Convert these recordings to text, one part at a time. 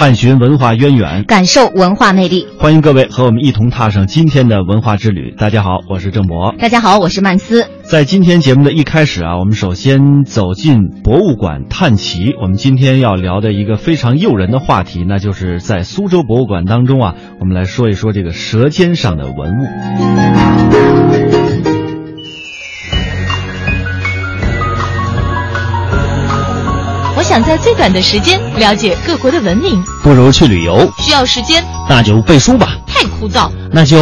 探寻文化渊源，感受文化魅力。欢迎各位和我们一同踏上今天的文化之旅。大家好，我是郑博。大家好，我是曼斯。在今天节目的一开始啊，我们首先走进博物馆探奇。我们今天要聊的一个非常诱人的话题，那就是在苏州博物馆当中啊，我们来说一说这个舌尖上的文物。想在最短的时间了解各国的文明，不如去旅游。需要时间，那就背书吧。太枯燥，那就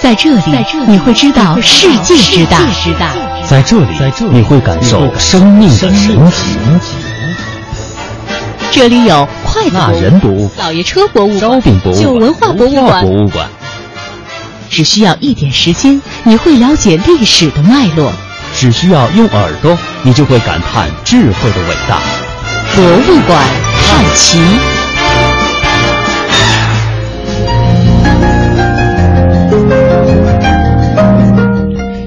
在这里，你会知道世界之大。在这里，你会感受生命的神奇。这里有快乐人读、老爷车博物馆、烧饼博物馆、旧文化博物馆。只需要一点时间，你会了解历史的脉络。只需要用耳朵，你就会感叹智慧的伟大。博物馆探奇，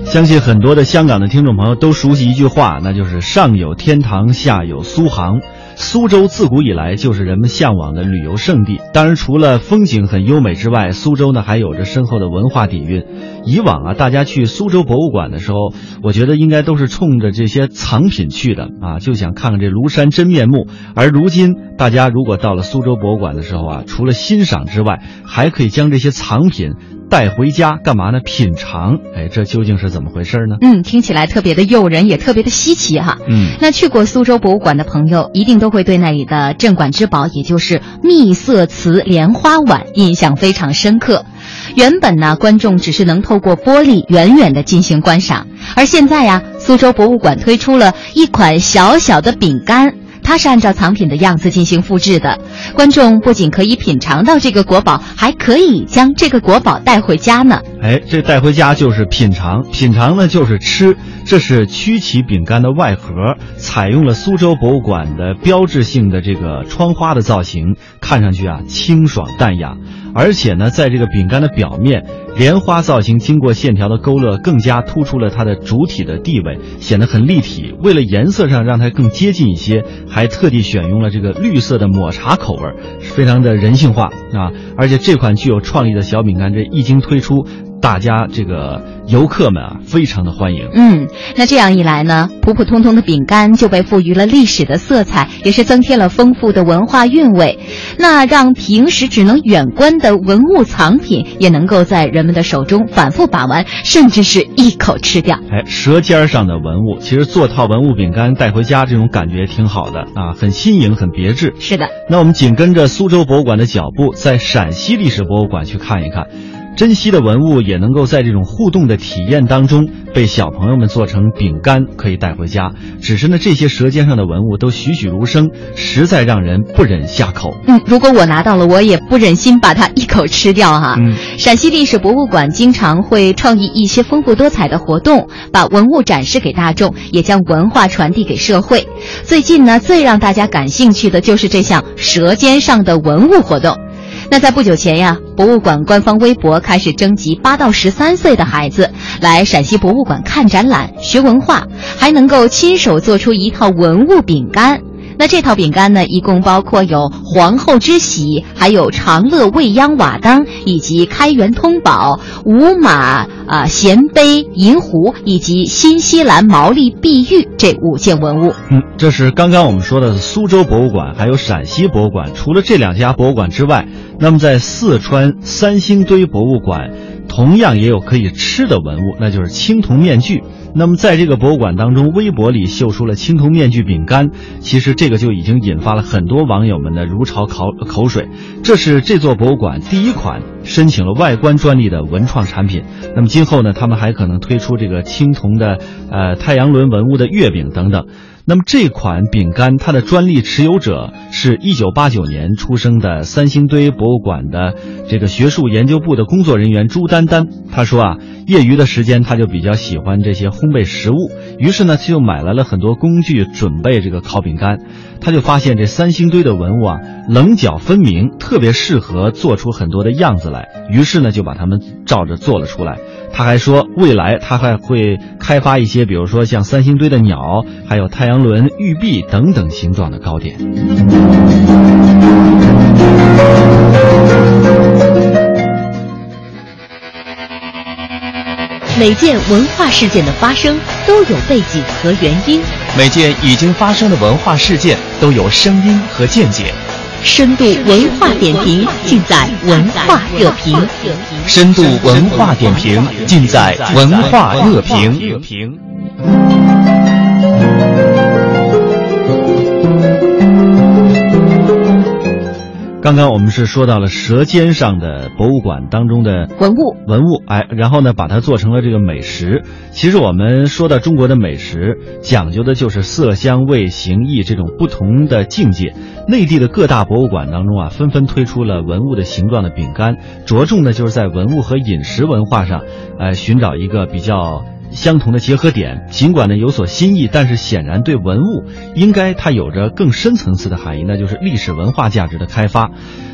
相信很多的香港的听众朋友都熟悉一句话，那就是“上有天堂，下有苏杭”。苏州自古以来就是人们向往的旅游胜地。当然，除了风景很优美之外，苏州呢还有着深厚的文化底蕴。以往啊，大家去苏州博物馆的时候，我觉得应该都是冲着这些藏品去的啊，就想看看这庐山真面目。而如今，大家如果到了苏州博物馆的时候啊，除了欣赏之外，还可以将这些藏品。带回家干嘛呢？品尝，哎，这究竟是怎么回事呢？嗯，听起来特别的诱人，也特别的稀奇哈。嗯，那去过苏州博物馆的朋友，一定都会对那里的镇馆之宝，也就是秘色瓷莲花碗，印象非常深刻。原本呢，观众只是能透过玻璃远远的进行观赏，而现在呀，苏州博物馆推出了一款小小的饼干。它是按照藏品的样子进行复制的，观众不仅可以品尝到这个国宝，还可以将这个国宝带回家呢。哎，这带回家就是品尝，品尝呢就是吃。这是曲奇饼干的外盒，采用了苏州博物馆的标志性的这个窗花的造型，看上去啊清爽淡雅。而且呢，在这个饼干的表面，莲花造型经过线条的勾勒，更加突出了它的主体的地位，显得很立体。为了颜色上让它更接近一些，还特地选用了这个绿色的抹茶口味，非常的人性化啊！而且这款具有创意的小饼干，这一经推出。大家这个游客们啊，非常的欢迎。嗯，那这样一来呢，普普通通的饼干就被赋予了历史的色彩，也是增添了丰富的文化韵味。那让平时只能远观的文物藏品，也能够在人们的手中反复把玩，甚至是一口吃掉。哎，舌尖上的文物，其实做套文物饼干带回家，这种感觉挺好的啊，很新颖，很别致。是的。那我们紧跟着苏州博物馆的脚步，在陕西历史博物馆去看一看。珍稀的文物也能够在这种互动的体验当中被小朋友们做成饼干，可以带回家。只是呢，这些舌尖上的文物都栩栩如生，实在让人不忍下口。嗯，如果我拿到了，我也不忍心把它一口吃掉哈。嗯，陕西历史博物馆经常会创意一些丰富多彩的活动，把文物展示给大众，也将文化传递给社会。最近呢，最让大家感兴趣的就是这项舌尖上的文物活动。那在不久前呀，博物馆官方微博开始征集八到十三岁的孩子来陕西博物馆看展览、学文化，还能够亲手做出一套文物饼干。那这套饼干呢，一共包括有皇后之喜，还有长乐未央瓦当，以及开元通宝、五马啊衔杯、银壶，以及新西兰毛利碧玉这五件文物。嗯，这是刚刚我们说的苏州博物馆，还有陕西博物馆。除了这两家博物馆之外，那么在四川三星堆博物馆。同样也有可以吃的文物，那就是青铜面具。那么在这个博物馆当中，微博里秀出了青铜面具饼干，其实这个就已经引发了很多网友们的如潮口口水。这是这座博物馆第一款申请了外观专利的文创产品。那么今后呢，他们还可能推出这个青铜的呃太阳轮文物的月饼等等。那么这款饼干，它的专利持有者是一九八九年出生的三星堆博物馆的这个学术研究部的工作人员朱丹丹。他说啊，业余的时间他就比较喜欢这些烘焙食物，于是呢，他就买来了很多工具准备这个烤饼干。他就发现这三星堆的文物啊，棱角分明，特别适合做出很多的样子来。于是呢，就把它们照着做了出来。他还说，未来他还会开发一些，比如说像三星堆的鸟，还有太阳轮、玉璧等等形状的糕点。每件文化事件的发生都有背景和原因，每件已经发生的文化事件都有声音和见解。深度文化点评尽在文化热评。深度文化点评尽在文化热评。刚刚我们是说到了舌尖上的博物馆当中的文物，文物，哎，然后呢，把它做成了这个美食。其实我们说到中国的美食，讲究的就是色香味形意这种不同的境界。内地的各大博物馆当中啊，纷纷推出了文物的形状的饼干，着重的就是在文物和饮食文化上，呃，寻找一个比较。相同的结合点，尽管呢有所新意，但是显然对文物应该它有着更深层次的含义，那就是历史文化价值的开发。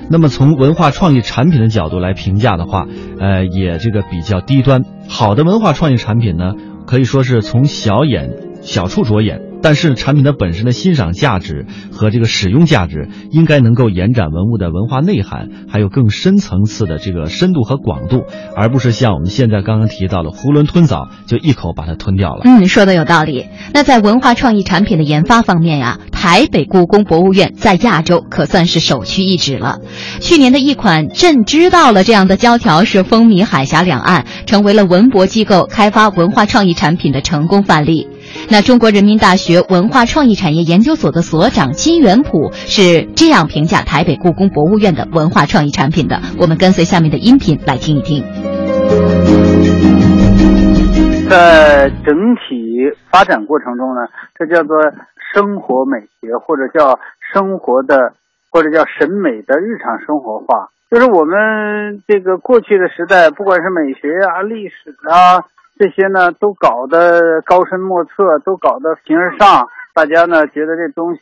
那么从文化创意产品的角度来评价的话，呃，也这个比较低端。好的文化创意产品呢，可以说是从小眼小处着眼。但是产品的本身的欣赏价值和这个使用价值，应该能够延展文物的文化内涵，还有更深层次的这个深度和广度，而不是像我们现在刚刚提到的囫囵吞枣，就一口把它吞掉了。嗯，说的有道理。那在文化创意产品的研发方面呀，台北故宫博物院在亚洲可算是首屈一指了。去年的一款“朕知道了”这样的胶条是风靡海峡两岸，成为了文博机构开发文化创意产品的成功范例。那中国人民大学文化创意产业研究所的所长金元普是这样评价台北故宫博物院的文化创意产品的。我们跟随下面的音频来听一听。在整体发展过程中呢，这叫做生活美学，或者叫生活的，或者叫审美的日常生活化。就是我们这个过去的时代，不管是美学啊、历史啊。这些呢都搞得高深莫测，都搞得形而上，大家呢觉得这东西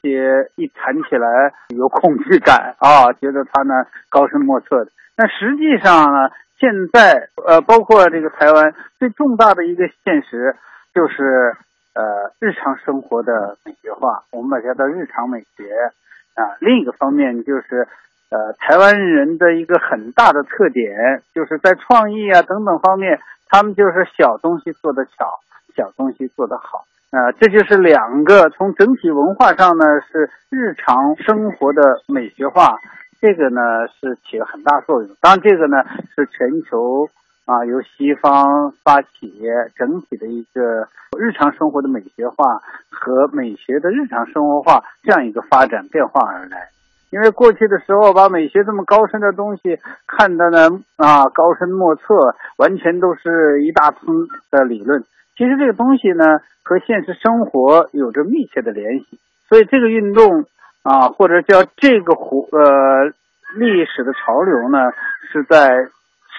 一谈起来有恐惧感啊，觉得它呢高深莫测的。那实际上呢，现在呃，包括这个台湾最重大的一个现实就是呃日常生活的美学化，我们把它叫日常美学啊。另一个方面就是呃台湾人的一个很大的特点，就是在创意啊等等方面。他们就是小东西做的巧，小东西做得好，啊，这就是两个从整体文化上呢是日常生活的美学化，这个呢是起了很大作用。当然，这个呢是全球啊由西方发起整体的一个日常生活的美学化和美学的日常生活化这样一个发展变化而来。因为过去的时候，把美学这么高深的东西看的呢啊高深莫测，完全都是一大通的理论。其实这个东西呢和现实生活有着密切的联系，所以这个运动啊或者叫这个活呃历史的潮流呢是在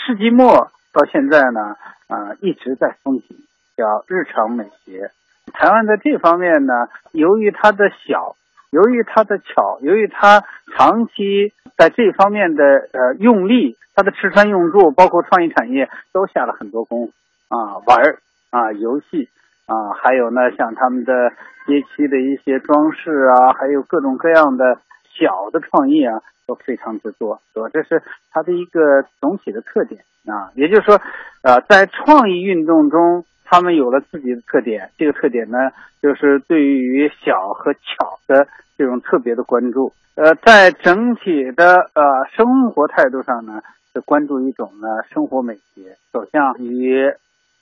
世纪末到现在呢啊一直在风行，叫日常美学。台湾在这方面呢，由于它的小。由于他的巧，由于他长期在这方面的呃用力，他的吃穿用住，包括创意产业都下了很多功夫啊，玩啊，游戏啊，还有呢，像他们的街区的一些装饰啊，还有各种各样的小的创意啊，都非常之多，是吧？这是它的一个总体的特点啊。也就是说，呃，在创意运动中。他们有了自己的特点，这个特点呢，就是对于小和巧的这种特别的关注。呃，在整体的呃生活态度上呢，是关注一种呢生活美学，走向与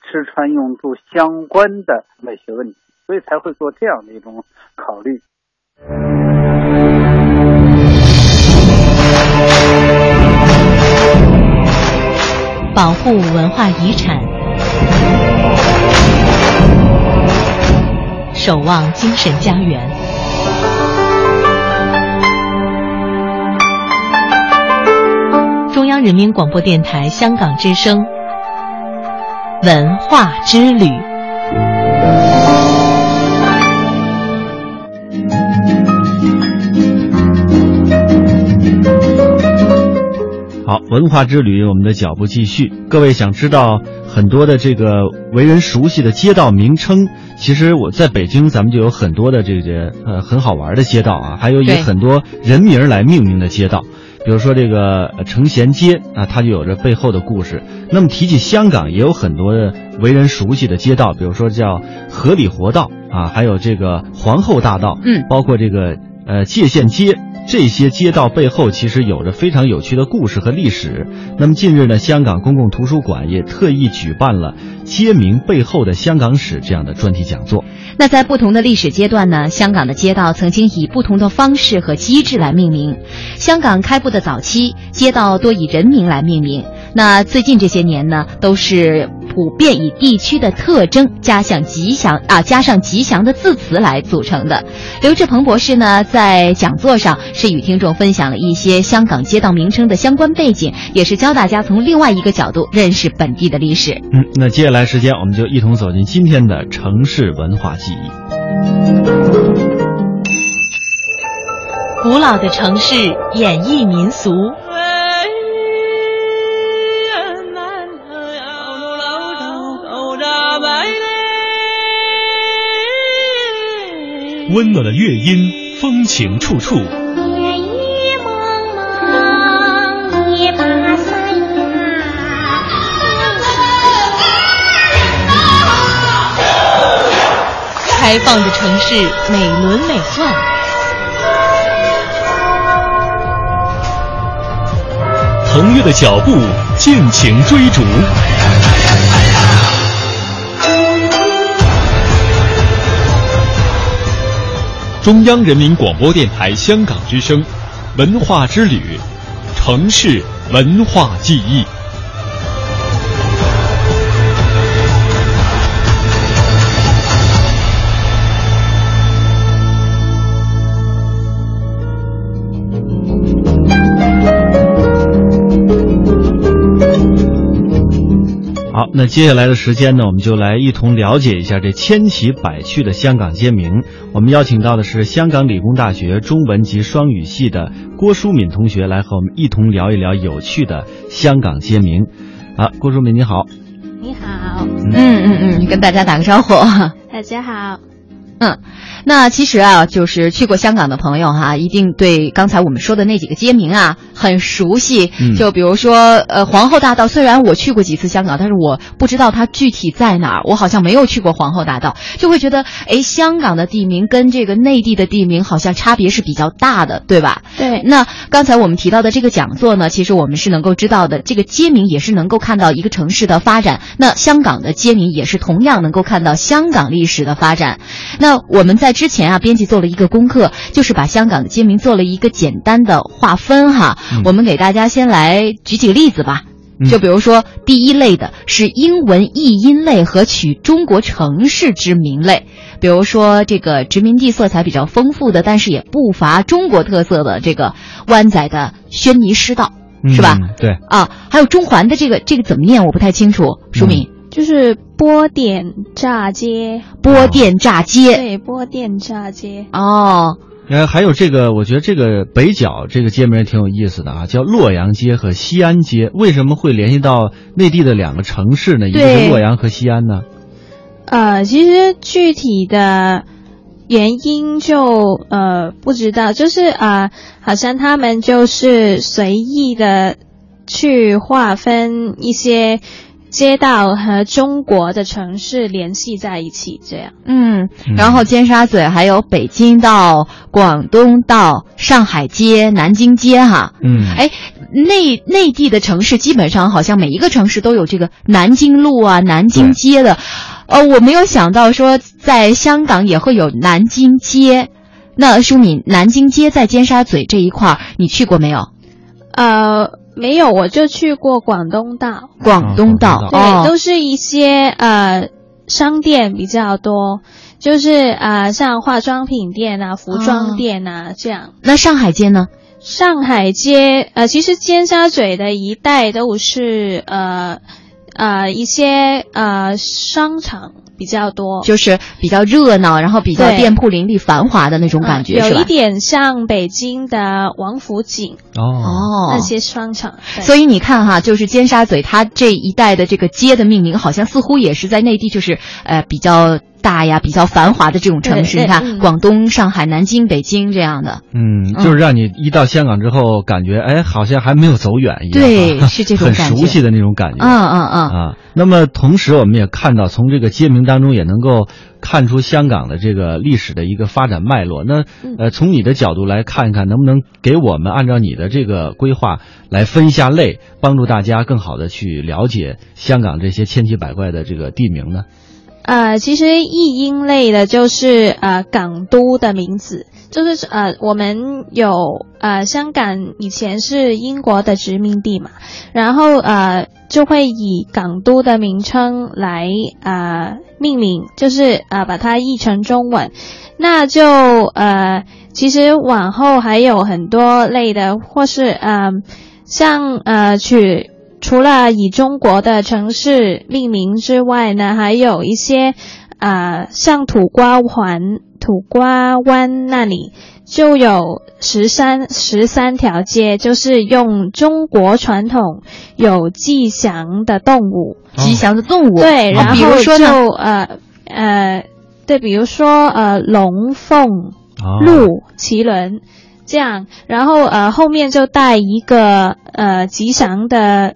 吃穿用度相关的美学问题，所以才会做这样的一种考虑。保护文化遗产，守望精神家园。中央人民广播电台香港之声，文化之旅。文化之旅，我们的脚步继续。各位想知道很多的这个为人熟悉的街道名称，其实我在北京，咱们就有很多的这个呃很好玩的街道啊，还有以很多人名来命名的街道。比如说这个呃成贤街啊，它就有着背后的故事。那么提起香港，也有很多的为人熟悉的街道，比如说叫河里活道啊，还有这个皇后大道，嗯包括这个呃界限街。这些街道背后其实有着非常有趣的故事和历史。那么近日呢，香港公共图书馆也特意举办了“街名背后的香港史”这样的专题讲座。那在不同的历史阶段呢，香港的街道曾经以不同的方式和机制来命名。香港开埠的早期，街道多以人名来命名。那最近这些年呢，都是普遍以地区的特征加上吉祥啊，加上吉祥的字词来组成的。刘志鹏博士呢，在讲座上是与听众分享了一些香港街道名称的相关背景，也是教大家从另外一个角度认识本地的历史。嗯，那接下来时间我们就一同走进今天的城市文化记忆。古老的城市演绎民俗。温暖的乐音，风情处处。夜雨蒙蒙，一把伞呀。开放的城市美轮美奂，腾跃的脚步，尽情追逐。中央人民广播电台香港之声，文化之旅，城市文化记忆。那接下来的时间呢，我们就来一同了解一下这千奇百趣的香港街名。我们邀请到的是香港理工大学中文及双语系的郭淑敏同学，来和我们一同聊一聊有趣的香港街名。啊，郭淑敏你好。你好，嗯嗯嗯，跟大家打个招呼。大家好。嗯，那其实啊，就是去过香港的朋友哈、一定对刚才我们说的那几个街名啊很熟悉。嗯就比如说，呃，皇后大道，虽然我去过几次香港，但是我不知道它具体在哪儿，我好像没有去过皇后大道，就会觉得，哎，香港的地名跟这个内地的地名好像差别是比较大的，对吧？对，那刚才我们提到的这个讲座呢，其实我们是能够知道的，这个街名也是能够看到一个城市的发展。那香港的街名也是同样能够看到香港历史的发展。那我们在之前啊，编辑做了一个功课，就是把香港的街名做了一个简单的划分哈。嗯我们给大家先来举几个例子吧。嗯就比如说，第一类的是英文译音类和取中国城市之名类，比如说这个殖民地色彩比较丰富的，但是也不乏中国特色的这个湾仔的轩尼诗道，是吧？嗯对，啊，还有中环的这个这个怎么念？我不太清楚。淑敏，就是波点炸街，波点炸街。对，波点炸街。哦，呃，还有这个，我觉得这个北角这个街名也挺有意思的啊，叫洛阳街和西安街。为什么会联系到内地的两个城市呢？一个是洛阳和西安呢？呃，其实具体的原因就呃不知道，就是啊、呃好像他们就是随意的去划分一些街道和中国的城市联系在一起，这样。嗯，然后尖沙咀还有北京到、广东到、上海街、南京街，哈。嗯，哎，内内地的城市基本上好像每一个城市都有这个南京路啊、南京街的。呃，我没有想到说在香港也会有南京街。那舒敏，南京街在尖沙咀这一块儿，你去过没有？呃。没有，我就去过广东道。广东道，对，都是一些呃商店比较多，就是呃像化妆品店啊、服装店啊这样。那上海街呢？上海街呃，其实尖沙咀的一带都是呃呃一些呃商场。比较多，就是比较热闹，然后比较店铺林立、繁华的那种感觉，有一点像北京的王府井哦，那些商场。所以你看哈，就是尖沙咀，它这一带的这个街的命名，好像似乎也是在内地，就是呃比较。大呀，比较繁华的这种城市，你看广东、上海、南京、北京这样的，嗯，就是让你一到香港之后，感觉哎，好像还没有走远一样，对，是这种很熟悉的那种感觉，嗯嗯嗯啊。那么同时，我们也看到，从这个街名当中也能够看出香港的这个历史的一个发展脉络。那呃，从你的角度来看一看，能不能给我们按照你的这个规划来分一下类，帮助大家更好的去了解香港这些千奇百怪的这个地名呢？呃，其实译音类的就是呃港都的名字，就是呃我们有呃香港以前是英国的殖民地嘛，然后呃就会以港都的名称来呃命名，就是呃把它译成中文，那就呃其实往后还有很多类的，或是呃像呃取。除了以中国的城市命名之外呢，还有一些，啊，像土瓜湾、土瓜湾那里就有十三十三条街，就是用中国传统有吉祥的动物，吉祥的动物，对，然后就呃呃，对，比如说呃龙凤鹿麒麟这样，然后呃后面就带一个呃吉祥的。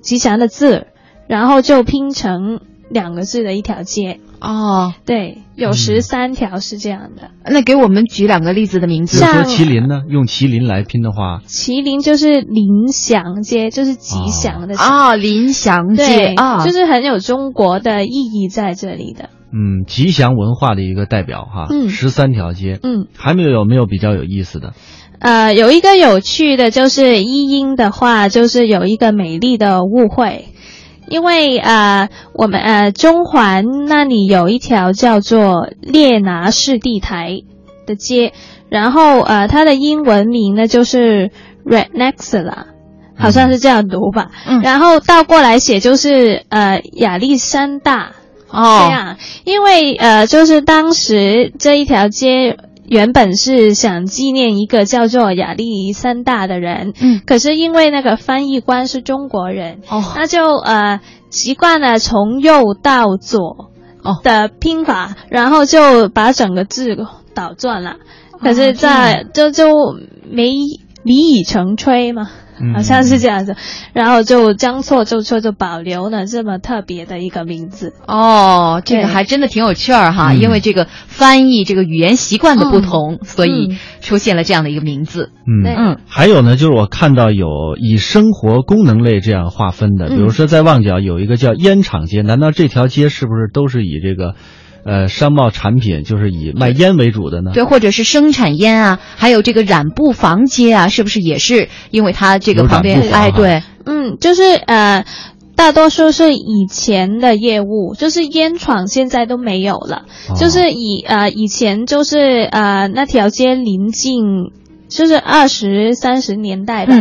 吉祥的字，然后就拼成两个字的一条街哦。对，有十三条是这样的。那给我们举两个例子的名字。比如说麒麟呢？用麒麟来拼的话，麒麟就是林祥街，就是吉祥的啊。林祥街啊，就是很有中国的意义在这里的。嗯，吉祥文化的一个代表哈。嗯，十三条街。嗯，还没有有没有比较有意思的？呃，有一个有趣的，就是一音的话，就是有一个美丽的误会，因为呃，我们呃中环那里有一条叫做列拿士地台的街，然后呃它的英文名呢就是 Rednexla，好像是这样读吧，嗯，然后倒过来写就是呃亚历山大，哦，这样，因为呃就是当时这一条街。原本是想纪念一个叫做亚历山大的人，嗯，可是因为那个翻译官是中国人，哦，那就呃习惯了从右到左哦。的拼法，然后就把整个字倒转了，可是，在就就没李以成吹嘛。好像是这样子，然后就将错就错，就保留了这么特别的一个名字。哦，这个还真的挺有趣儿哈，因为这个翻译这个语言习惯的不同，所以出现了这样的一个名字。嗯嗯，还有呢，就是我看到有以生活功能类这样划分的，比如说在旺角有一个叫烟厂街，难道这条街是不是都是以这个？呃，商贸产品就是以卖烟为主的呢？对，或者是生产烟啊，还有这个染布房街啊，是不是也是因为它这个旁边？哎，对，嗯，就是呃，大多数是以前的业务，就是烟厂现在都没有了，就是以呃以前就是呃那条街临近。就是二十三十年代吧，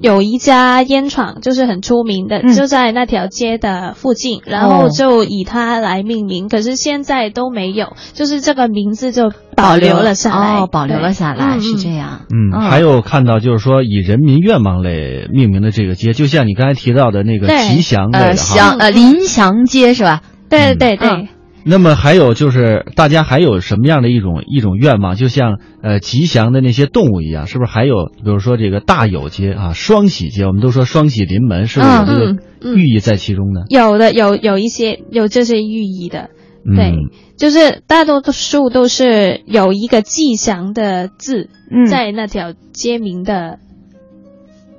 有一家烟厂，就是很出名的，就在那条街的附近，然后就以它来命名。可是现在都没有，就是这个名字就保留了下来，保留了下来，是这样。嗯，还有看到就是说以人民愿望类命名的这个街，就像你刚才提到的那个吉祥类的祥呃林祥街是吧？对对对。那么还有就是，大家还有什么样的一种一种愿望？就像呃吉祥的那些动物一样，是不是还有比如说这个大有街啊、双喜街？我们都说双喜临门，是不是有这个寓意在其中呢？有的有有一些有这些寓意的，嗯对，就是大多数都是有一个吉祥的字嗯在那条街名的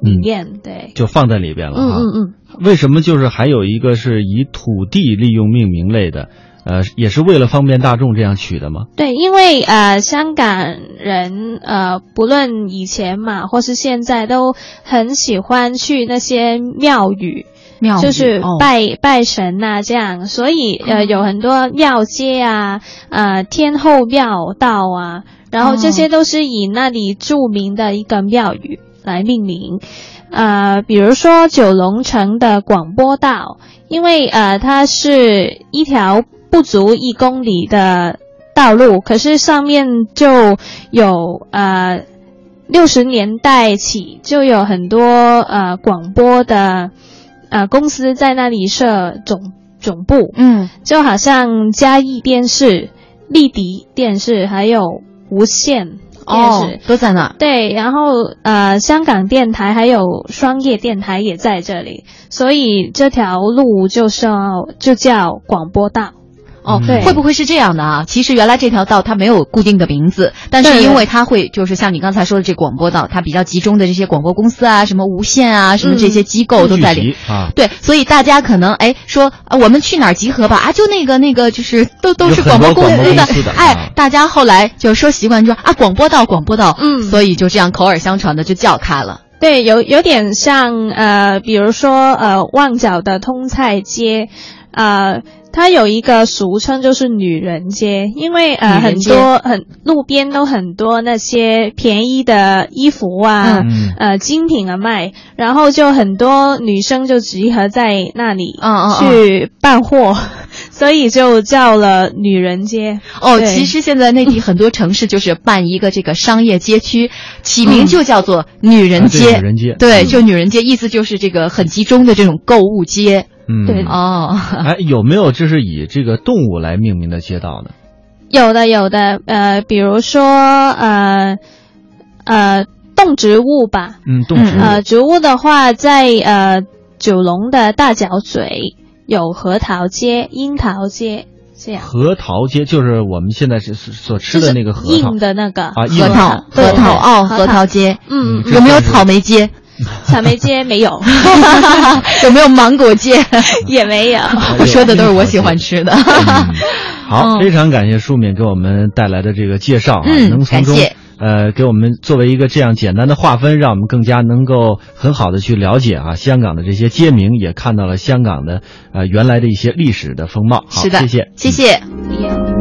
里面，对，就放在里边了嗯哈。嗯嗯。为什么就是还有一个是以土地利用命名类的？呃，也是为了方便大众这样取的吗？对，因为呃，香港人呃，不论以前嘛，或是现在，都很喜欢去那些庙宇，庙宇就是哦拜、拜神呐、这样，所以呃，有很多庙街啊，呃，天后庙道啊，然后这些都是以那里著名的一个庙宇来命名。呃，比如说九龙城的广播道，因为呃，它是一条不足一公里的道路，可是上面就有呃六十年代起就有很多呃广播的呃公司在那里设总总部，嗯就好像嘉义电视、丽迪电视还有无线电哦视。都在那。对，然后呃，香港电台还有商业电台也在这里，所以这条路就是就叫广播道。哦，对会不会是这样的啊？其实原来这条道它没有固定的名字，但是因为它会就是像你刚才说的这广播道，它比较集中的这些广播公司啊，什么无线啊，什么这些机构都在里。啊，对，所以大家可能哎说啊，我们去哪儿集合吧？啊，就那个那个，就是都都是广播公司的，哎啊，大家后来就说习惯说啊，广播道，广播道，嗯所以就这样口耳相传的就叫开了。对，有有点像呃，比如说呃，旺角的通菜街，呃，它有一个俗称就是女人街，因为呃很多很路边都很多那些便宜的衣服啊，嗯呃精品啊卖，然后就很多女生就集合在那里嗯嗯嗯去办货，所以就叫了女人街。哦，其实现在内地很多城市就是办一个这个商业街区，起名就叫做女人街。女人街对，嗯就女人街，意思就是这个很集中的这种购物街。嗯，对哦，哎，有没有就是以这个动物来命名的街道呢？有的有的，呃，比如说呃呃动植物吧，嗯，动植物。呃，植物的话，在呃九龙的大角咀有核桃街、樱桃街这样，核桃街就是我们现在是是所吃的那个核桃硬的那个啊，核桃，核桃哦，核桃街。嗯，这有没有草莓街？草莓街没有，有没有芒果街？也没有。我 说的都是我喜欢吃的。嗯好，嗯非常感谢舒敏给我们带来的这个介绍啊，嗯能从中呃给我们作为一个这样简单的划分，让我们更加能够很好的去了解啊香港的这些街名，也看到了香港的呃原来的一些历史的风貌。好，是的，谢谢，谢谢。有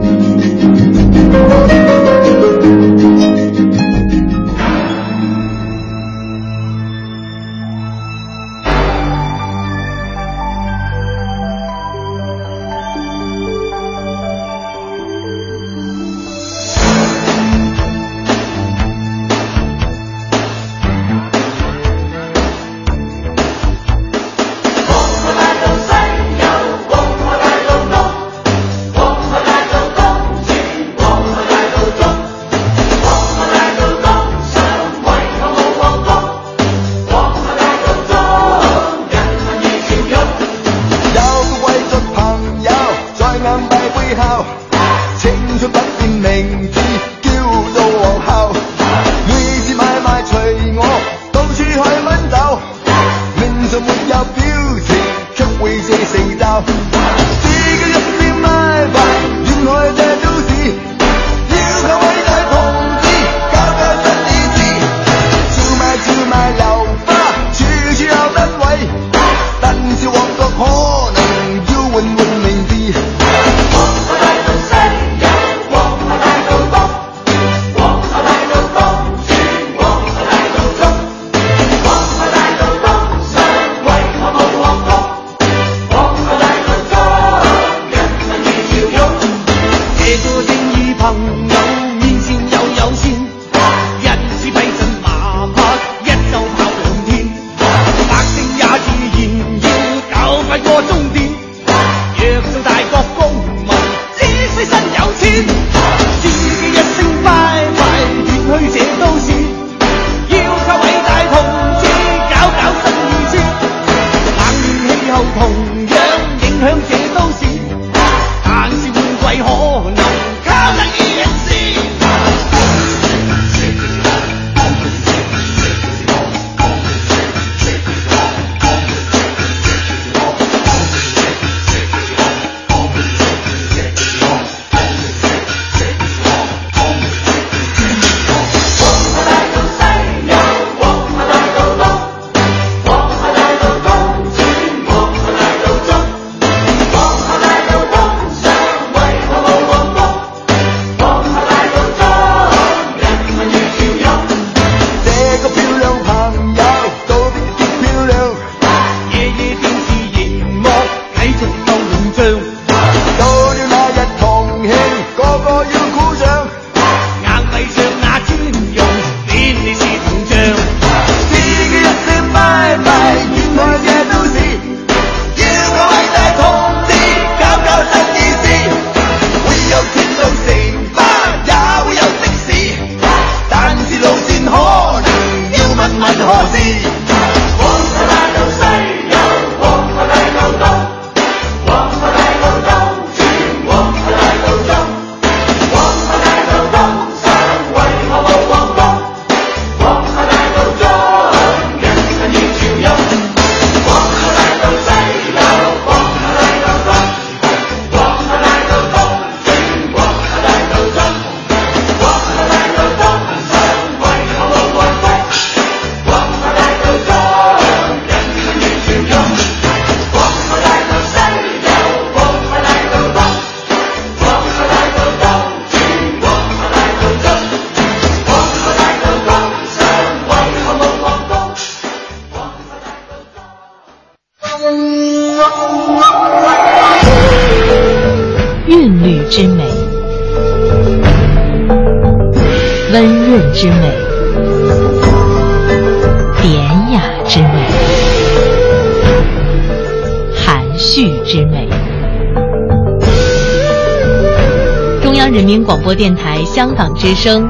广播电台香港之声，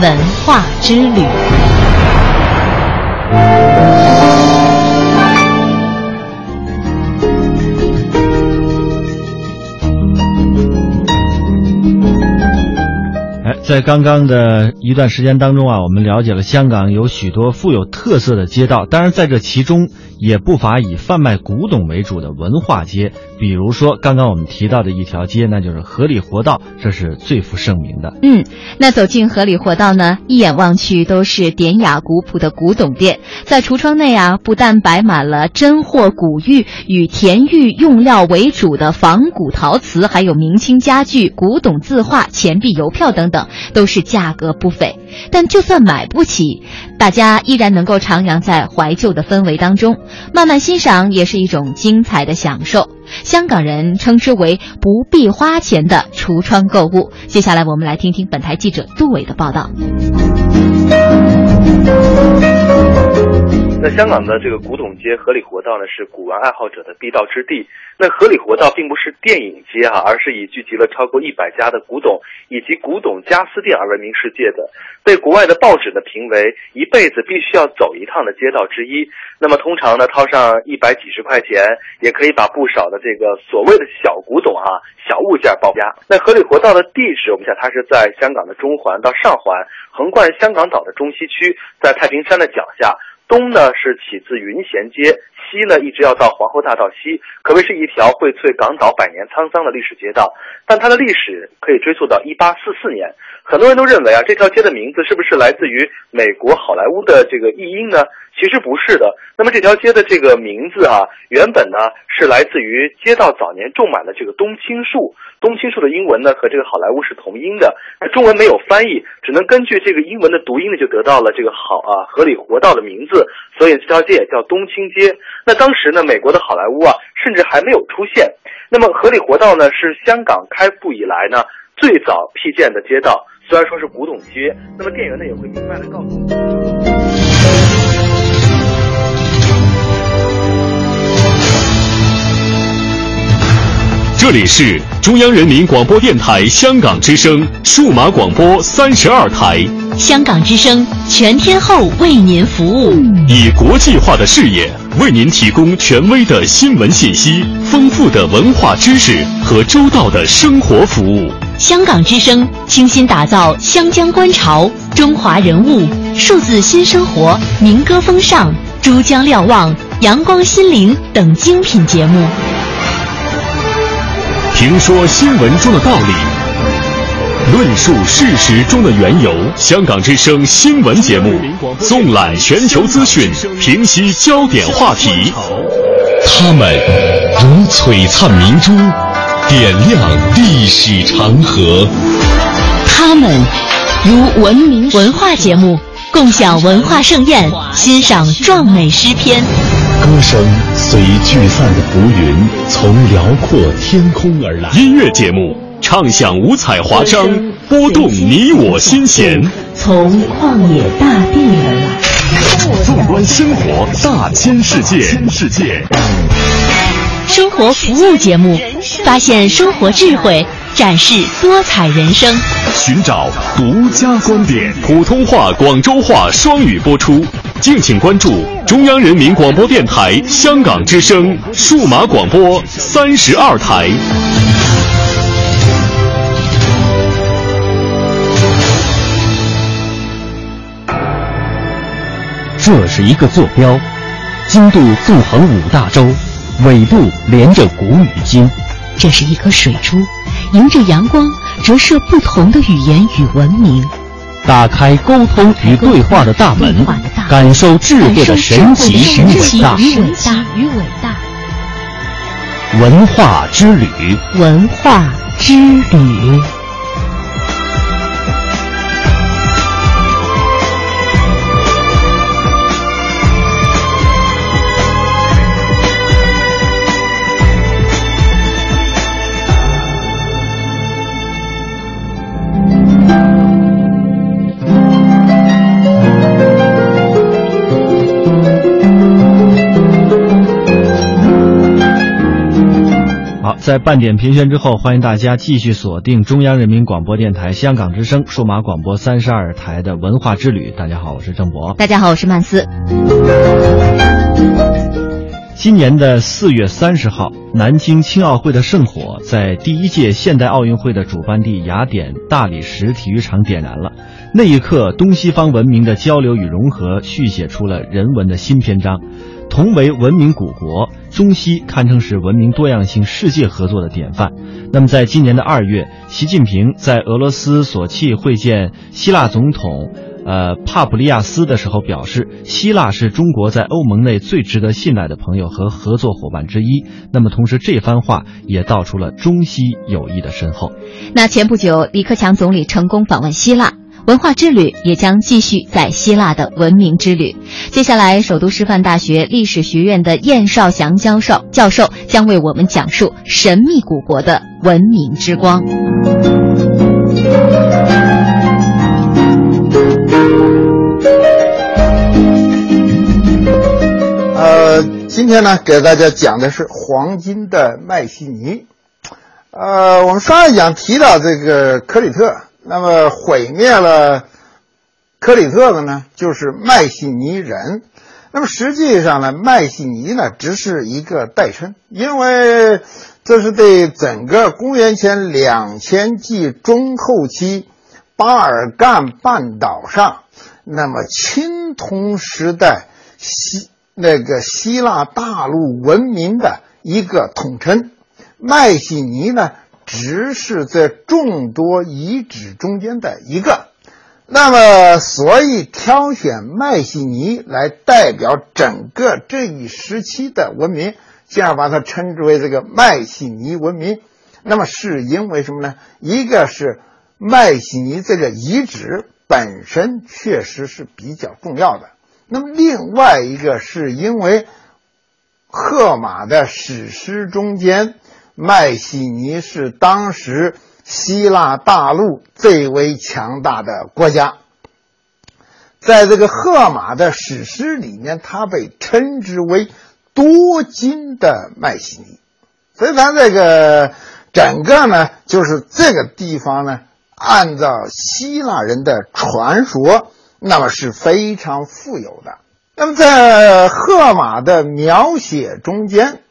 文化之旅。哎，在刚刚的一段时间当中啊，我们了解了香港有许多富有特色的街道，当然在这其中也不乏以贩卖古董为主的文化街，比如说刚刚我们提到的一条街，那就是合理活道，这是最负盛名的。嗯，那走进合理活道呢，一眼望去都是典雅古朴的古董店，在橱窗内啊，不但摆满了真货古玉与田玉用料为主的仿古陶瓷，还有明清家具、古董字画、钱币、邮票等等，都是价格不菲。但就算买不起，大家依然能够徜徉在怀旧的氛围当中，慢慢欣赏也是一种精彩的享受。香港人称之为不必花钱的橱窗购物。接下来我们来听听本台记者杜伟的报道。那香港的这个古董街合理活道呢，是古玩爱好者的必到之地。那合理活道并不是电影街啊，而是以聚集了超过一百家的古董以及古董家私店而闻名世界的，被国外的报纸呢评为一辈子必须要走一趟的街道之一。那么通常呢，掏上一百几十块钱，也可以把不少的这个所谓的小古董啊、小物件包家。那合理活道的地址，我们想它是在香港的中环到上环，横贯香港岛的中西区，在太平山的脚下。东呢是起自云贤街，西呢一直要到皇后大道西，可谓是一条荟萃港岛百年沧桑的历史街道。但它的历史可以追溯到一八四四年。很多人都认为啊，这条街的名字是不是来自于美国好莱坞的这个译音呢？其实不是的。那么这条街的这个名字啊，原本呢是来自于街道早年种满了这个冬青树。冬青树的英文呢和这个好莱坞是同音的，中文没有翻译，只能根据这个英文的读音呢，就得到了这个好啊合理活道的名字。所以这条街也叫冬青街。那当时呢，美国的好莱坞啊，甚至还没有出现。那么合理活道呢，是香港开埠以来呢最早辟建的街道。虽然说是古董街，那么店员呢也会明白的告诉你。这里是中央人民广播电台香港之声数码广播三十二台，香港之声全天候为您服务，以国际化的视野为您提供权威的新闻信息、丰富的文化知识和周到的生活服务。香港之声倾心打造湘江观潮、中华人物、数字新生活、民歌风尚、珠江瞭望、阳光心灵等精品节目。评说新闻中的道理，论述事实中的缘由。香港之声新闻节目，纵览全球资讯，平息焦点话题。他们如璀璨明珠，点亮历史长河。他们如文明文化节目，共享文化盛宴，欣赏壮美诗篇。歌声随聚散的浮云从辽阔天空而来，音乐节目唱响五彩华章，拨动你我心弦。从旷野大地而来，纵观生活大千世界，世界。生活服务节目，发现生活智慧，展示多彩人生，寻找独家观点。普通话、广州话双语播出，敬请关注中央人民广播电台香港之声数码广播三十二台。这是一个坐标，经度纵横五大洲，纬度连着古与今。这是一颗水珠，迎着阳光折射不同的语言与文明。打开沟通与对话的大门，感受智慧的神奇与伟大。与伟大。文化之旅，文化之旅。在半点评选之后，欢迎大家继续锁定中央人民广播电台香港之声数码广播三十二台的文化之旅。大家好，我是郑博。大家好，我是曼斯。今年的四月三十号，南京青奥会的圣火在第一届现代奥运会的主办地雅典大理石体育场点燃了。那一刻，东西方文明的交流与融合续写出了人文的新篇章。同为文明古国，中西堪称是文明多样性世界合作的典范。那么，在今年的二月，习近平在俄罗斯索契会见希腊总统，呃，帕普利亚斯的时候表示，希腊是中国在欧盟内最值得信赖的朋友和合作伙伴之一。那么，同时这番话也道出了中西友谊的深厚。那前不久，李克强总理成功访问希腊。文化之旅也将继续在希腊的文明之旅。接下来，首都师范大学历史学院的晏绍祥教授教授将为我们讲述神秘古国的文明之光。呃，今天呢，给大家讲的是黄金的迈锡尼。呃，我们上一讲提到这个克里特。那么毁灭了克里特的呢，就是迈锡尼人。那么实际上呢，迈锡尼呢只是一个代称，因为这是对整个公元前两千纪中后期巴尔干半岛上那么青铜时代希那个希腊大陆文明的一个统称。迈锡尼呢？只是在众多遗址中间的一个，那么所以挑选迈锡尼来代表整个这一时期的文明，进而把它称之为这个迈锡尼文明。那么是因为什么呢？一个是迈锡尼这个遗址本身确实是比较重要的，那么另外一个是因为荷马的史诗中间。麦西尼是当时希腊大陆最为强大的国家，在这个荷马的史诗里面，它被称之为多金的麦西尼。所以，咱这个整个呢，就是这个地方呢，按照希腊人的传说，那么是非常富有的。那么，在荷马的描写中间。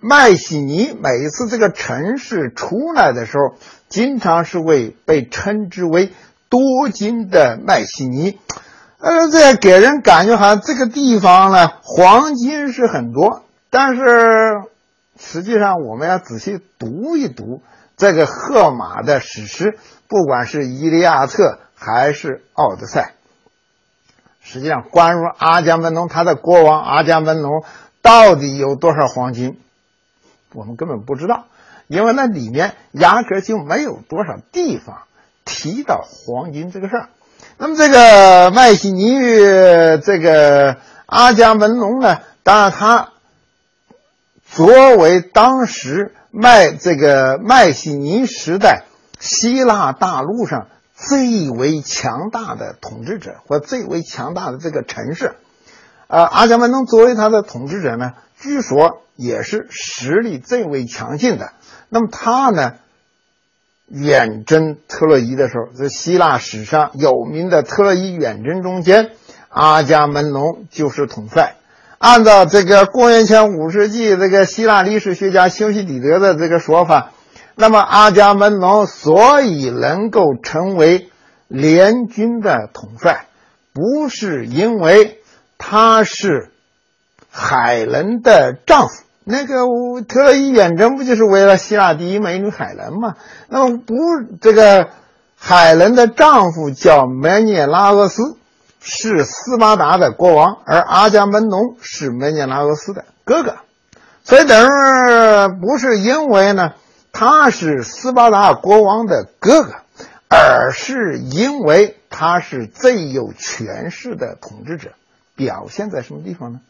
迈锡尼每次这个城市出来的时候，经常是为被称之为多金的迈锡尼，呃，这给人感觉好像这个地方呢黄金是很多，但是实际上我们要仔细读一读这个荷马的史诗，不管是《伊利亚特》还是《奥德赛》，实际上关于阿伽门农他的国王阿伽门农到底有多少黄金？我们根本不知道，因为那里面压根就没有多少地方提到黄金这个事儿。那么这个麦西尼这个阿伽门农呢，当然他作为当时麦这个麦西尼时代希腊大陆上最为强大的统治者或最为强大的这个城市。呃，阿伽门农作为他的统治者呢，据说也是实力最为强劲的。那么他呢，远征特洛伊的时候，在希腊史上有名的特洛伊远征中间，阿伽门农就是统帅。按照这个公元前五世纪这个希腊历史学家修昔底德的这个说法，那么阿伽门农所以能够成为联军的统帅，不是因为他是海伦的丈夫。那个特洛伊远征不就是为了希腊第一美女海伦吗？那么不，这个海伦的丈夫叫梅涅拉俄斯。是斯巴达的国王，而阿伽门农是梅涅拉俄斯的哥哥，所以等于不是因为呢他是斯巴达国王的哥哥，而是因为他是最有权势的统治者。表现在什么地方呢？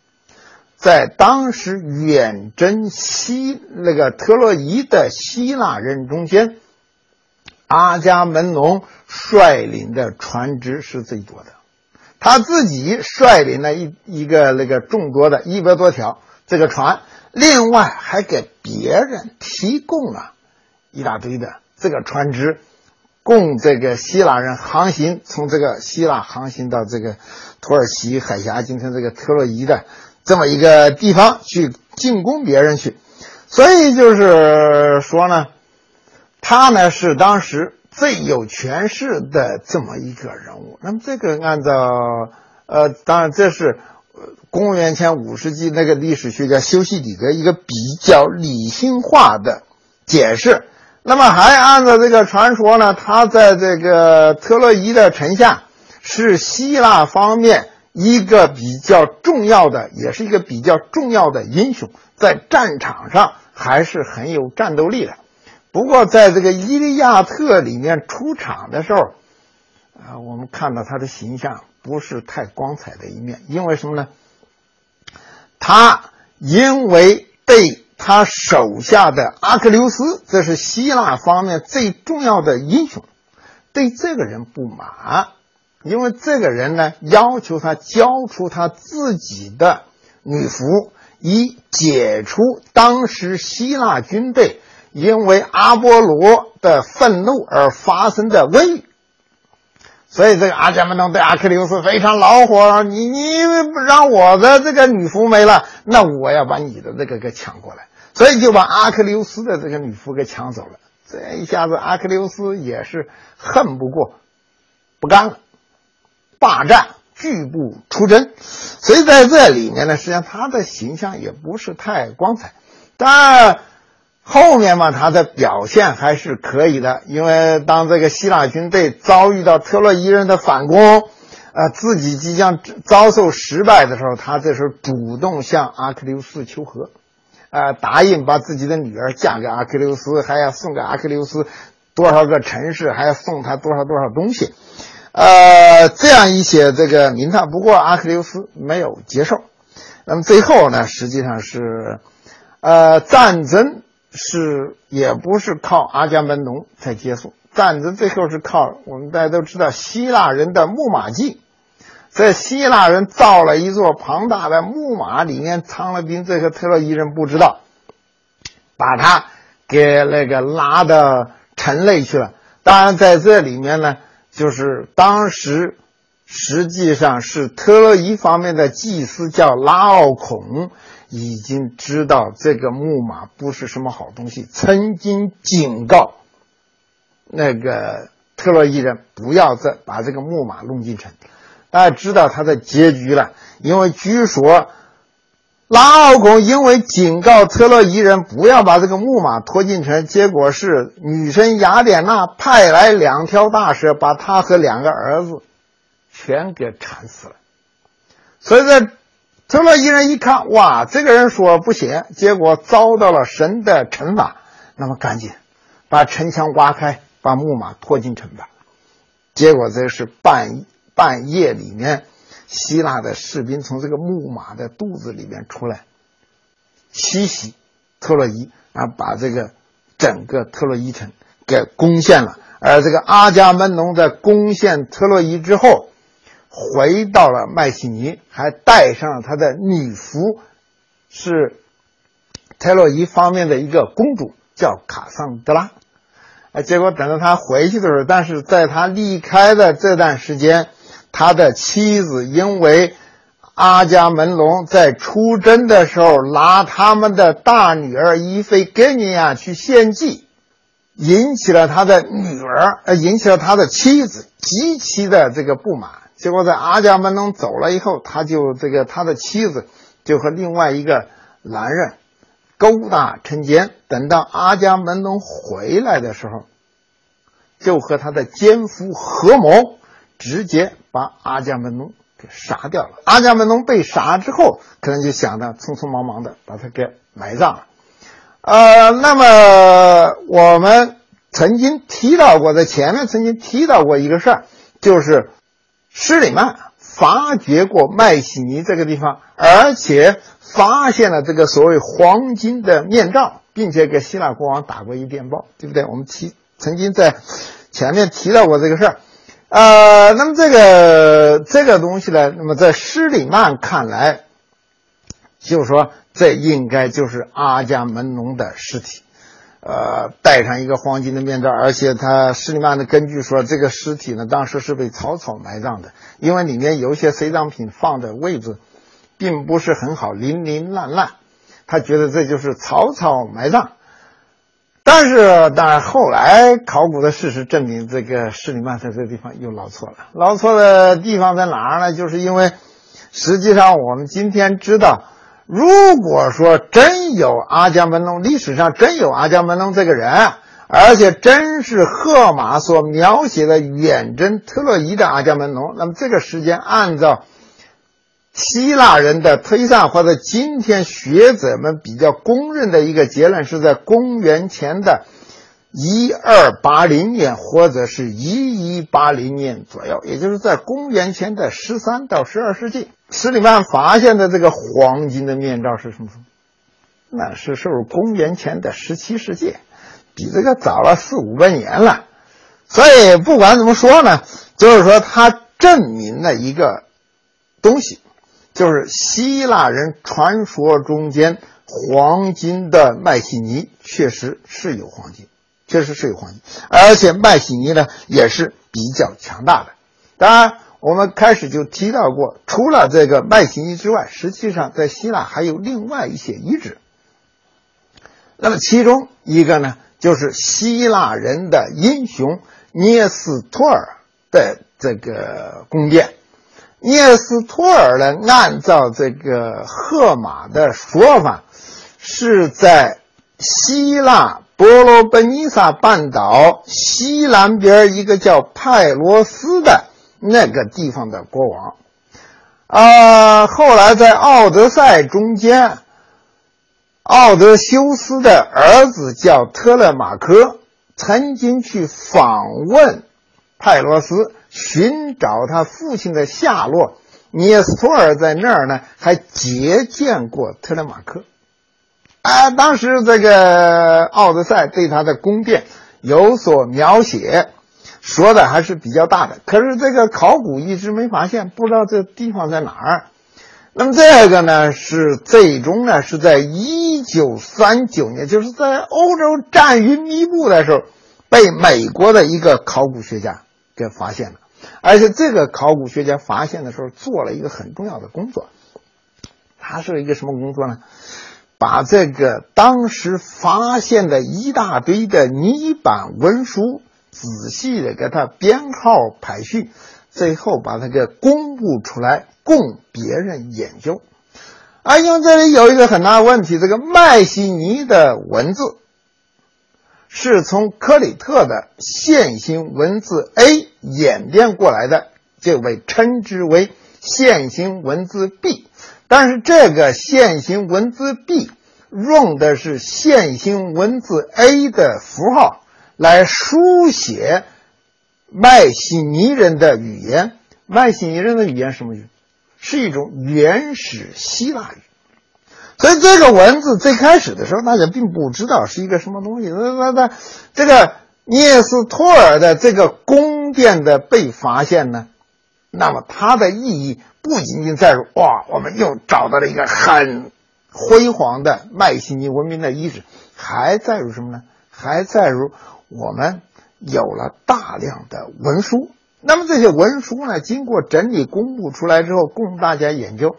在当时远征希那个特洛伊的希腊人中间，阿伽门农率领的船只是最多的。他自己率领了一一个那个众多的一百多条这个船，另外还给别人提供了一大堆的这个船只，供这个希腊人航行，从这个希腊航行到这个土耳其海峡，今天这个特洛伊的这么一个地方去进攻别人去。所以就是说呢，他呢是当时。最有权势的这么一个人物，那么这个按照呃，当然这是公元前五世纪那个历史学家修昔底德一个比较理性化的解释。那么还按照这个传说呢，他在这个特洛伊的城下是希腊方面一个比较重要的，也是一个比较重要的英雄，在战场上还是很有战斗力的。不过，在这个《伊利亚特》里面出场的时候，啊，我们看到他的形象不是太光彩的一面。因为什么呢？他因为被他手下的阿克琉斯，这是希腊方面最重要的英雄，对这个人不满，因为这个人呢要求他交出他自己的女仆，以解除当时希腊军队。因为阿波罗的愤怒而发生的瘟疫，所以这个阿伽门农对阿克琉斯非常恼火。你你让我的这个女仆没了，那我要把你的这个给抢过来，所以就把阿克琉斯的这个女仆给抢走了。这一下子，阿克琉斯也是恨不过，不干了，霸占，拒不出征。所以在这里面呢，实际上他的形象也不是太光彩，但。后面嘛，他的表现还是可以的，因为当这个希腊军队遭遇到特洛伊人的反攻，呃，自己即将遭受失败的时候，他这时候主动向阿克琉斯求和，呃，答应把自己的女儿嫁给阿克琉斯，还要送给阿克琉斯多少个城市，还要送他多少多少东西，呃，这样一些这个名堂。不过阿克琉斯没有接受。那么最后呢，实际上是，呃，战争。是也不是靠阿伽门农才结束战争，最后是靠我们大家都知道希腊人的木马计，在希腊人造了一座庞大的木马，里面藏了兵，这个特洛伊人不知道，把他给那个拉到城内去了。当然，在这里面呢，就是当时实际上是特洛伊方面的祭司叫拉奥孔。已经知道这个木马不是什么好东西，曾经警告那个特洛伊人不要再把这个木马弄进城。大家知道他的结局了，因为据说拉奥孔因为警告特洛伊人不要把这个木马拖进城，结果是女神雅典娜派来两条大蛇，把他和两个儿子全给缠死了。所以在。特洛伊人一看，哇，这个人说不行，结果遭到了神的惩罚。那么赶紧把城墙挖开，把木马拖进城吧。结果这是半半夜里面，希腊的士兵从这个木马的肚子里面出来，袭击特洛伊，啊，把这个整个特洛伊城给攻陷了。而这个阿伽门农在攻陷特洛伊之后，回到了麦西尼，还带上了他的女仆，是特洛伊方面的一个公主，叫卡桑德拉。啊，结果等到他回去的时候，但是在他离开的这段时间，他的妻子因为阿伽门农在出征的时候拿他们的大女儿伊菲根尼亚去献祭，引起了他的女儿，呃，引起了他的妻子极其的这个不满。结果在阿伽门农走了以后，他就这个他的妻子就和另外一个男人。勾搭成奸，等到阿伽门农回来的时候，就和他的奸夫合谋，直接把阿伽门农给杀掉了。阿伽门农被杀之后，可能就想着匆匆忙忙的把他给埋葬了。呃，那么我们曾经提到过，在前面曾经提到过一个事儿，就是施里曼发掘过麦西尼这个地方，而且。发现了这个所谓黄金的面罩，并且给希腊国王打过一电报，对不对？我们提曾经在前面提到过这个事儿。呃，那么这个这个东西呢，那么在施里曼看来，就是说这应该就是阿伽门农的尸体，呃，戴上一个黄金的面罩，而且他施里曼的根据说，这个尸体呢当时是被草草埋葬的，因为里面有一些随葬品放的位置。并不是很好，零零烂烂，他觉得这就是草草埋葬。但是，当然后来考古的事实证明，这个施里曼在这个地方又捞错了。捞错的地方在哪儿呢？就是因为，实际上我们今天知道，如果说真有阿伽门农，历史上真有阿伽门农这个人，而且真是荷马所描写的远征特洛伊的阿伽门农，那么这个时间按照。希腊人的推算，或者今天学者们比较公认的一个结论，是在公元前的一二八零年或者是一一八零年左右，也就是在公元前的十三到十二世纪。史里曼发现的这个黄金的面罩是什么？那是是公元前的十七世纪，比这个早了四五百年了。所以不管怎么说呢，就是说它证明了一个东西。就是希腊人传说中间黄金的麦西尼确实是有黄金，确实是有黄金，而且麦西尼呢也是比较强大的。当然，我们开始就提到过，除了这个麦西尼之外，实际上在希腊还有另外一些遗址。那么其中一个呢，就是希腊人的英雄涅斯托尔的这个宫殿。涅斯托尔呢？按照这个荷马的说法，是在希腊伯罗奔尼撒半岛西南边一个叫派罗斯的那个地方的国王。啊，后来在《奥德赛》中间，奥德修斯的儿子叫特勒马科，曾经去访问派罗斯。寻找他父亲的下落，涅斯托尔在那儿呢，还接见过特勒马克。啊，当时这个《奥德赛》对他的宫殿有所描写，说的还是比较大的。可是这个考古一直没发现，不知道这地方在哪儿。那么这个呢，是最终呢是在一九三九年，就是在欧洲战云密布的时候，被美国的一个考古学家。给发现了，而且这个考古学家发现的时候做了一个很重要的工作，他是一个什么工作呢？把这个当时发现的一大堆的泥板文书仔细的给它编号排序，最后把它给公布出来供别人研究。啊，因为这里有一个很大的问题，这个麦西尼的文字。是从克里特的线形文字 A 演变过来的，就被称之为线形文字 B。但是这个线形文字 B 用的是线形文字 A 的符号来书写麦西尼人的语言。麦西尼人的语言什么语？是一种原始希腊语。所以这个文字最开始的时候，大家并不知道是一个什么东西。那那那这个聂斯托尔的这个宫殿的被发现呢，那么它的意义不仅仅在于哇，我们又找到了一个很辉煌的迈锡尼文明的遗址，还在于什么呢？还在于我们有了大量的文书。那么这些文书呢，经过整理公布出来之后，供大家研究。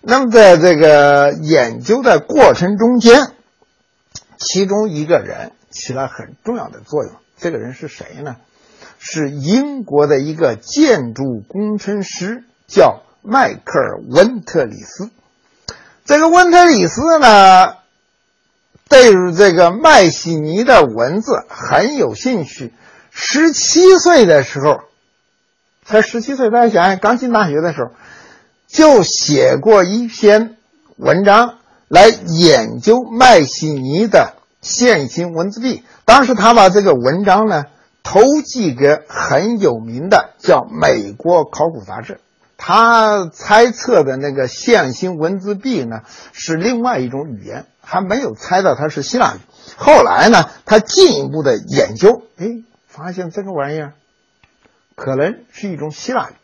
那么在这个研究的过程中间，其中一个人起了很重要的作用。这个人是谁呢？是英国的一个建筑工程师，叫迈克尔·温特里斯。这个温特里斯呢，对于这个麦西尼的文字很有兴趣。十七岁的时候。才十七岁，大家想想，刚进大学的时候，就写过一篇文章来研究麦西尼的线形文字币。当时他把这个文章呢投寄给很有名的叫《美国考古杂志》，他猜测的那个线形文字币呢是另外一种语言，还没有猜到它是希腊语。后来呢，他进一步的研究，哎，发现这个玩意儿。可能是一种希腊语，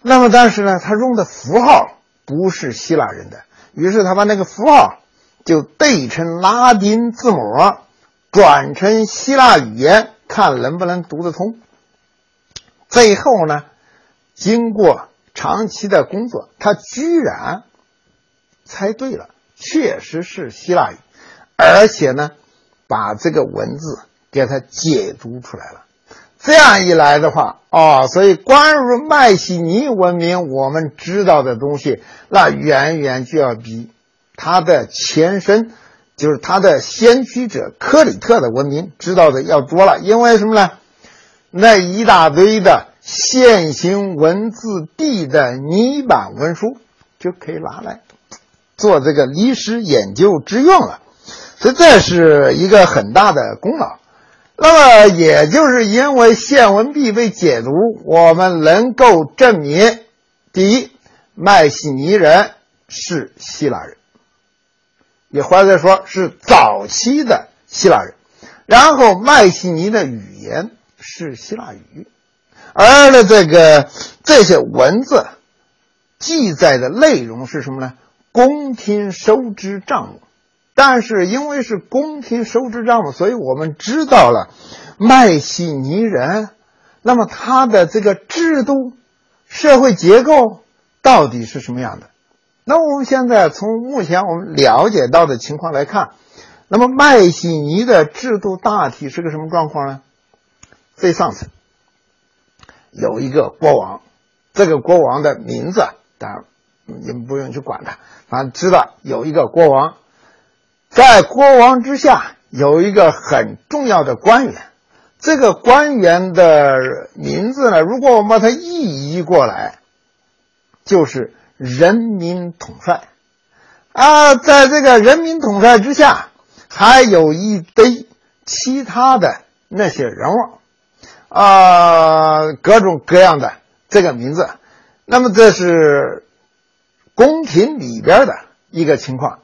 那么但是呢，他用的符号不是希腊人的，于是他把那个符号就对成拉丁字母，转成希腊语言，看能不能读得通。最后呢，经过长期的工作，他居然猜对了，确实是希腊语，而且呢，把这个文字给他解读出来了。这样一来的话，哦，所以关于迈锡尼文明，我们知道的东西，那远远就要比它的前身，就是他的先驱者克里特的文明知道的要多了。因为什么呢？那一大堆的线形文字地的泥板文书就可以拿来做这个历史研究之用了，所以这是一个很大的功劳。那么，也就是因为线文币被解读，我们能够证明：第一，迈锡尼人是希腊人，也或者说是早期的希腊人；然后，麦西尼的语言是希腊语，而呢，这个这些文字记载的内容是什么呢？宫廷收支账目。但是因为是宫廷收支账目，所以我们知道了麦西尼人，那么他的这个制度、社会结构到底是什么样的？那我们现在从目前我们了解到的情况来看，那么麦西尼的制度大体是个什么状况呢？最上层有一个国王，这个国王的名字当然你们不用去管他，反正知道有一个国王。在国王之下有一个很重要的官员，这个官员的名字呢，如果我们把它意译过来，就是人民统帅。啊，在这个人民统帅之下，还有一堆其他的那些人物，啊，各种各样的这个名字。那么这是宫廷里边的一个情况。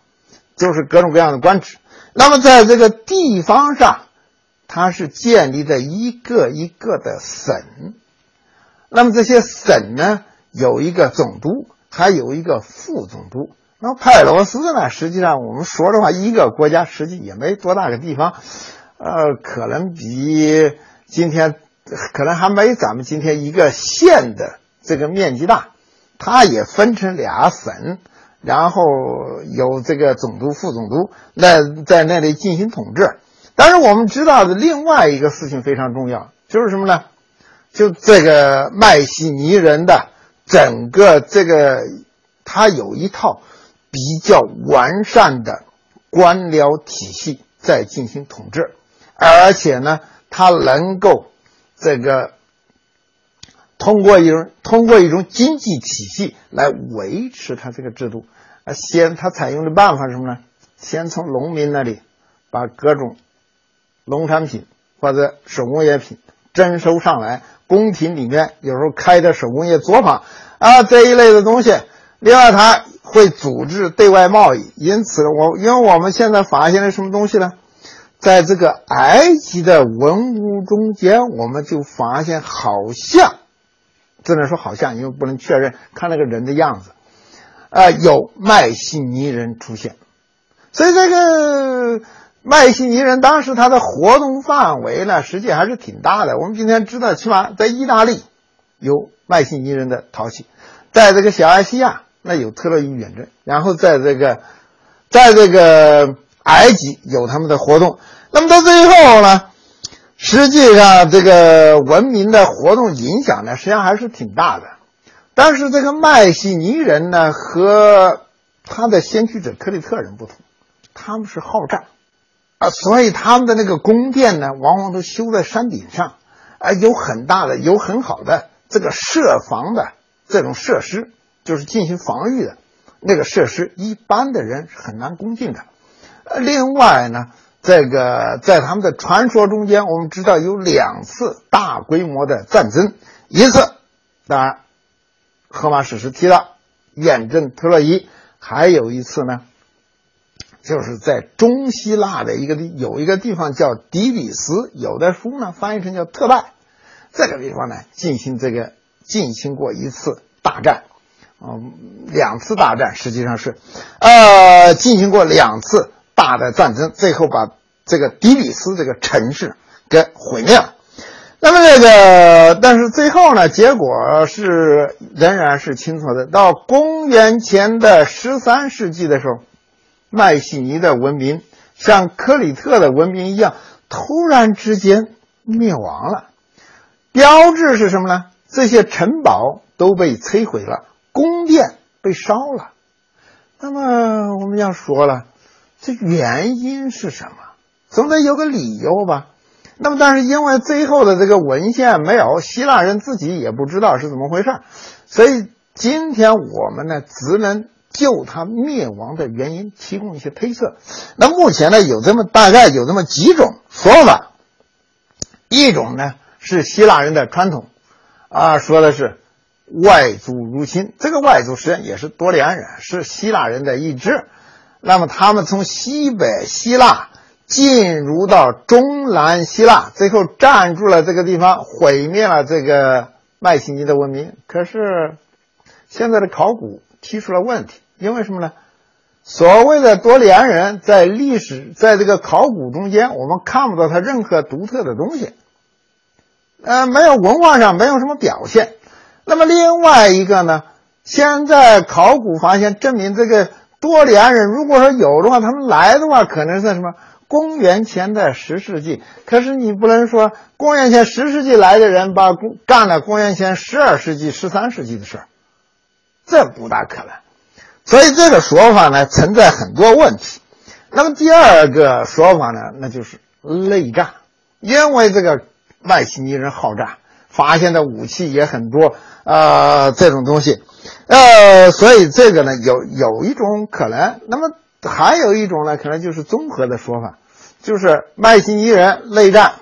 就是各种各样的官职，那么在这个地方上，它是建立的一个一个的省，那么这些省呢，有一个总督，还有一个副总督。那么派罗斯呢，实际上我们说的话，一个国家实际也没多大个地方，呃，可能比今天可能还没咱们今天一个县的这个面积大，它也分成俩省。然后有这个总督、副总督，那在那里进行统治。但是我们知道的另外一个事情非常重要，就是什么呢？就这个迈锡尼人的整个这个，他有一套比较完善的官僚体系在进行统治，而且呢，他能够这个。通过一种通过一种经济体系来维持它这个制度，啊，先他采用的办法是什么呢？先从农民那里把各种农产品或者手工业品征收上来，宫廷里面有时候开的手工业作坊啊这一类的东西。另外，他会组织对外贸易。因此，我因为我们现在发现了什么东西呢？在这个埃及的文物中间，我们就发现好像，只能说好像，因为不能确认，看那个人的样子，啊，有迈锡尼人出现。所以这个迈锡尼人当时他的活动范围呢，实际还是挺大的。我们今天知道，起码在意大利有迈锡尼人的陶器，在这个小亚细亚那有特洛伊远征，然后在这个，在这个埃及有他们的活动。那么到最后呢，实际上这个文明的活动影响呢，实际上还是挺大的。但是这个迈锡尼人呢，和他的先驱者克里特人不同。他们是好战，啊，所以他们的那个宫殿呢，往往都修在山顶上，啊，有很大的、有很好的这个设防的这种设施，就是进行防御的那个设施，一般的人是很难攻进的。另外呢，这个在他们的传说中间，我们知道有两次大规模的战争，一次当然，荷马史诗提到远征特洛伊，还有一次呢。就是在中希腊的一个地，有一个地方叫底比斯，有的书呢翻译成叫特拜，这个地方呢进行这个进行过一次大战，嗯，两次大战实际上是，呃，进行过两次大的战争，最后把这个底比斯这个城市给毁灭了。那么这个，但是最后呢，结果是仍然是清楚的。到公元前的十三世纪的时候。迈锡尼的文明像克里特的文明一样，突然之间灭亡了。标志是什么呢？这些城堡都被摧毁了，宫殿被烧了。那么我们要说了，这原因是什么？总得有个理由吧。那么，但是因为最后的这个文献没有，希腊人自己也不知道是怎么回事，所以今天我们呢，只能。就它灭亡的原因提供一些推测。那目前呢，有这么大概有这么几种说法。一种呢是希腊人的传统，啊，说的是外族入侵。这个外族实际上也是多利安人，是希腊人的一支。那么他们从西北希腊进入到中南希腊，最后占住了这个地方，毁灭了这个迈锡尼的文明。可是现在的考古提出了问题。因为什么呢？所谓的多利安人在历史，在这个考古中间，我们看不到他任何独特的东西，呃，没有文化上没有什么表现。那么另外一个呢，现在考古发现证明，这个多利安人如果说有的话，他们来的话，可能是什么？公元前的十世纪。可是你不能说公元前十世纪来的人把干了公元前十二世纪、十三世纪的事儿，这不大可能。所以这个说法呢存在很多问题。那么第二个说法呢，那就是内战，因为这个外星人好战，发现的武器也很多，呃，这种东西，呃，所以这个呢有有一种可能。那么还有一种呢，可能就是综合的说法，就是麦西尼人内战，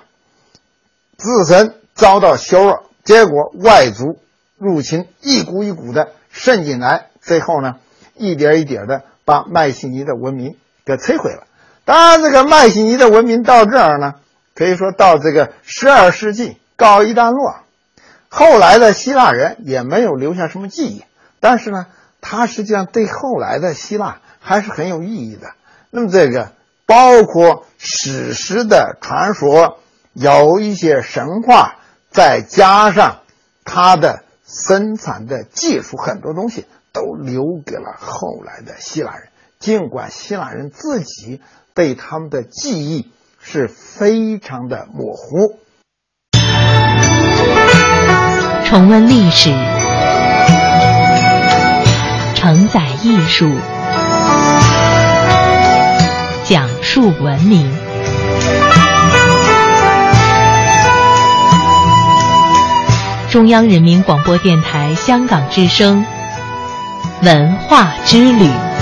自身遭到削弱，结果外族入侵一股一股的渗进来，最后呢。一点一点的把迈锡尼的文明给摧毁了。当然，这个迈锡尼的文明到这儿呢，可以说到这个十二世纪告一段落。后来的希腊人也没有留下什么记忆，但是呢，它实际上对后来的希腊还是很有意义的。那么，这个包括史诗的传说，有一些神话，再加上它的生产的技术，很多东西。都留给了后来的希腊人，尽管希腊人自己对他们的记忆是非常的模糊。重温历史，承载艺术，讲述文明。中央人民广播电台香港之声。文化之旅。